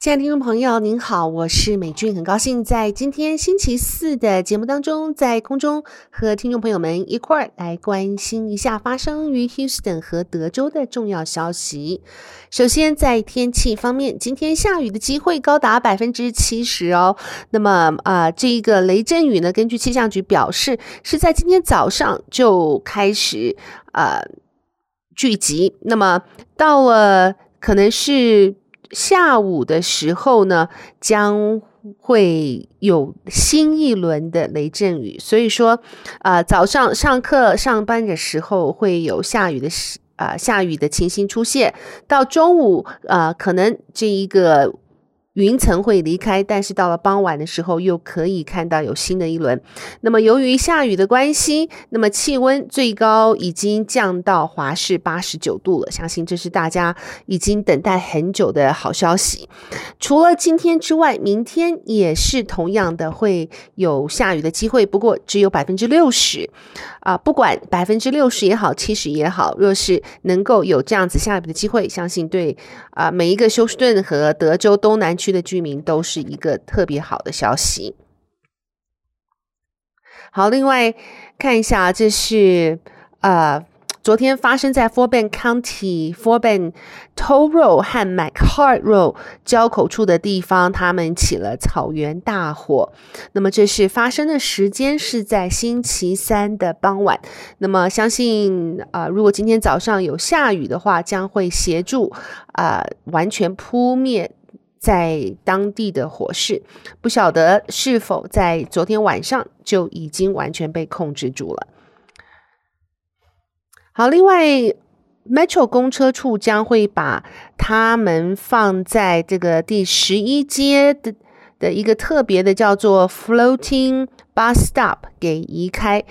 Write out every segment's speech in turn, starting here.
亲爱的听众朋友，您好，我是美俊，很高兴在今天星期四的节目当中，在空中和听众朋友们一块儿来关心一下发生于 Houston 和德州的重要消息。首先，在天气方面，今天下雨的机会高达百分之七十哦。那么啊、这一个雷阵雨呢，根据气象局表示，是在今天早上就开始呃聚集，那么到了可能是。下午的时候呢，将会有新一轮的雷阵雨，所以说，啊、早上上课上班的时候会有下雨的时啊、下雨的情形出现，到中午啊、可能这一个。云层会离开，但是到了傍晚的时候，又可以看到有新的一轮。那么，由于下雨的关系，那么气温最高已经降到华氏八十九度了。相信这是大家已经等待很久的好消息。除了今天之外，明天也是同样的会有下雨的机会，不过只有百分之六十。啊，不管百分之六十也好，七十也好，若是能够有这样子下雨的机会，相信对啊每一个休斯顿和德州东南区的居民都是一个特别好的消息。好，另外看一下，这是呃。昨天发生在 Forben County Forben Toll Road 和 McHart Road 交口处的地方，他们起了草原大火。那么，这是发生的时间是在星期三的傍晚。那么，相信啊、如果今天早上有下雨的话，将会协助啊、完全扑灭在当地的火势。不晓得是否在昨天晚上就已经完全被控制住了。好，另外，Metro 公车处将会把他们放在这个第十一街的的一个特别的叫做 Floating Bus Stop 给移开。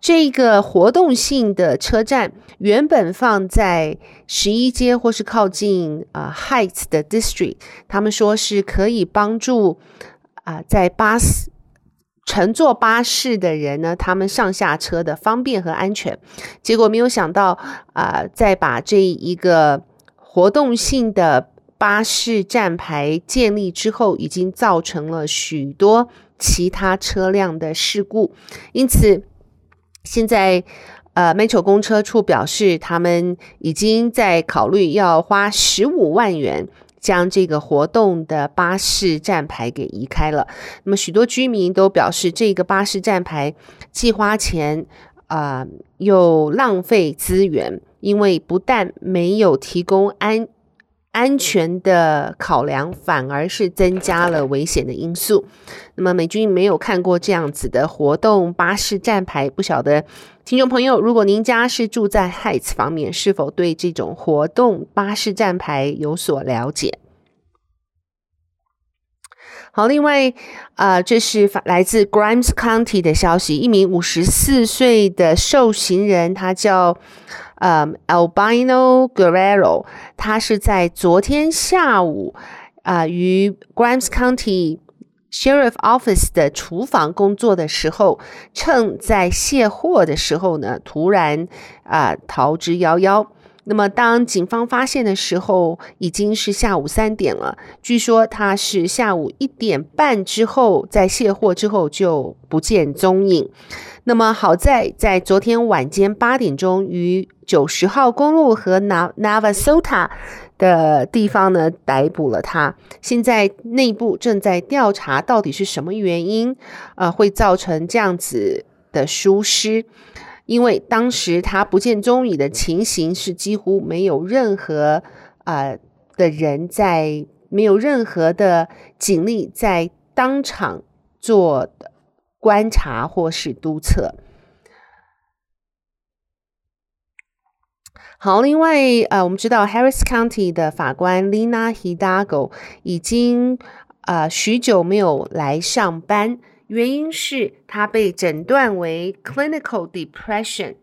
这个活动性的车站原本放在十一街或是靠近啊、Heights 的 District，他们说是可以帮助啊、在巴士。乘坐巴士的人呢，他们上下车的方便和安全，结果没有想到啊、在把这一个活动性的巴士站牌建立之后，已经造成了许多其他车辆的事故，因此现在呃，Metro 公车处表示，他们已经在考虑要花十五万元。将这个活动的巴士站牌给移开了。那么许多居民都表示，这个巴士站牌既花钱啊、又浪费资源，因为不但没有提供安安全的考量，反而是增加了危险的因素。那么美军没有看过这样子的活动巴士站牌，不晓得听众朋友，如果您家是住在 Heights 方面，是否对这种活动巴士站牌有所了解？好，另外啊、呃，这是来自 Grimes County 的消息，一名五十四岁的受刑人，他叫。呃、um，Albino Guerrero，他是在昨天下午啊，于、Grimes County Sheriff Office 的厨房工作的时候，趁在卸货的时候呢，突然啊、逃之夭夭。那么当警方发现的时候，已经是下午三点了。据说他是下午一点半之后，在卸货之后就不见踪影。那么好在在昨天晚间八点钟，于九十号公路和 Navasota 的地方呢逮捕了他。现在内部正在调查到底是什么原因，呃，会造成这样子的疏失。因为当时他不见踪影的情形是几乎没有任何、呃、的人在，没有任何的警力在当场做的观察或是督测。好，另外呃，我们知道 Harris County 的法官 Lina Hidalgo 已经呃许久没有来上班，原因是他被诊断为 Clinical Depression。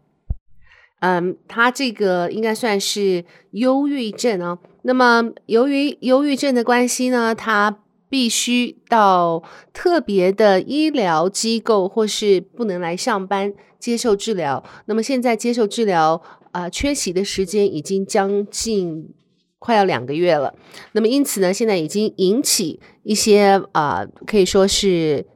嗯，他这个应该算是忧郁症哦。那么由于忧郁症的关系呢，他必须到特别的医疗机构，或是不能来上班接受治疗。那么现在接受治疗啊、缺席的时间已经将近快要两个月了。那么因此呢，现在已经引起一些啊、可以说是。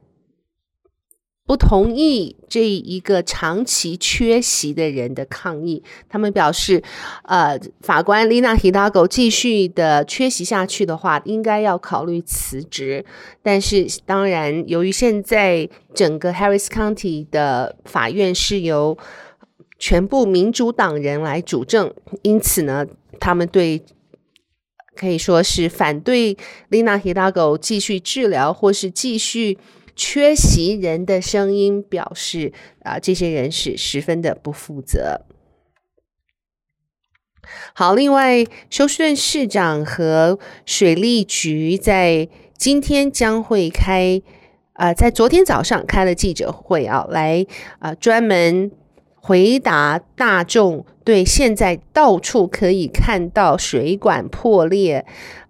不同意这一个长期缺席的人的抗议，他们表示，呃，法官 Lina Hidalgo 继续的缺席下去的话，应该要考虑辞职。但是，当然，由于现在整个 Harris County 的法院是由全部民主党人来主政，因此呢，他们对可以说是反对 Lina Hidalgo 继续治疗或是继续。缺席人的声音表示，啊，这些人是十分的不负责。好，另外，休斯顿市长和水利局在今天将会开，啊，在昨天早上开了记者会啊，来啊专门回答大众对现在到处可以看到水管破裂，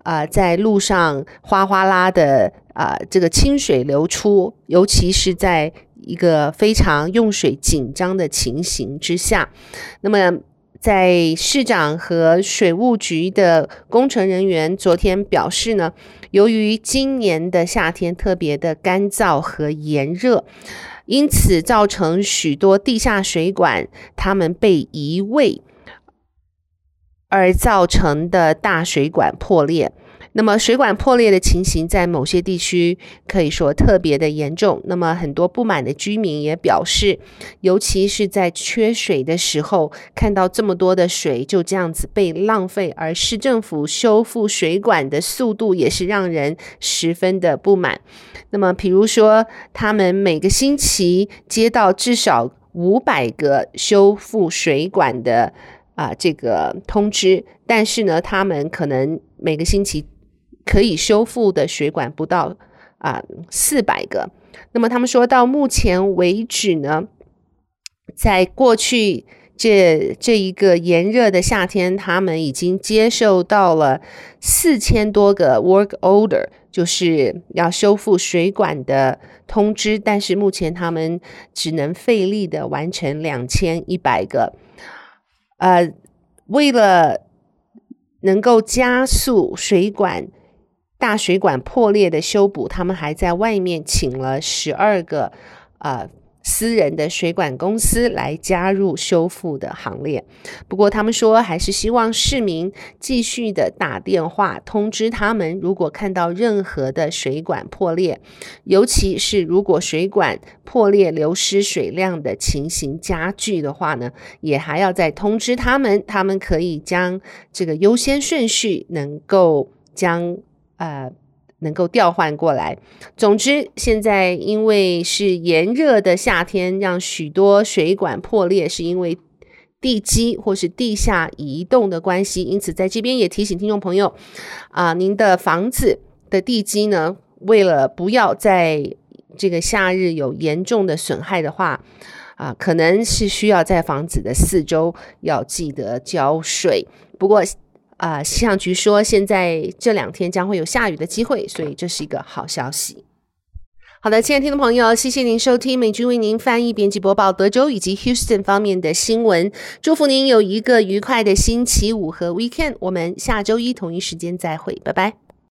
啊，在路上哗哗啦的。啊，这个清水流出，尤其是在一个非常用水紧张的情形之下，那么在市长和水务局的工程人员昨天表示呢，由于今年的夏天特别的干燥和炎热，因此造成许多地下水管它们被移位而造成的大水管破裂。那么水管破裂的情形在某些地区可以说特别的严重。那么很多不满的居民也表示，尤其是在缺水的时候，看到这么多的水就这样子被浪费，而市政府修复水管的速度也是让人十分的不满。那么，比如说，他们每个星期接到至少五百个修复水管的啊这个通知，但是呢，他们可能每个星期。可以修复的水管不到啊四百个，那么他们说到目前为止呢，在过去这这一个炎热的夏天，他们已经接受到了四千多个 work order，就是要修复水管的通知，但是目前他们只能费力的完成两千一百个，呃，为了能够加速水管。大水管破裂的修补，他们还在外面请了十二个呃私人的水管公司来加入修复的行列。不过，他们说还是希望市民继续的打电话通知他们，如果看到任何的水管破裂，尤其是如果水管破裂流失水量的情形加剧的话呢，也还要再通知他们，他们可以将这个优先顺序能够将。呃，能够调换过来。总之，现在因为是炎热的夏天，让许多水管破裂，是因为地基或是地下移动的关系。因此，在这边也提醒听众朋友，啊、您的房子的地基呢，为了不要在这个夏日有严重的损害的话，啊、可能是需要在房子的四周要记得浇水。不过，啊，气象局说现在这两天将会有下雨的机会，所以这是一个好消息。好的，亲爱的听众朋友，谢谢您收听美君为您翻译、编辑、播报德州以及 Houston 方面的新闻。祝福您有一个愉快的星期五和 Weekend。我们下周一同一时间再会，拜拜。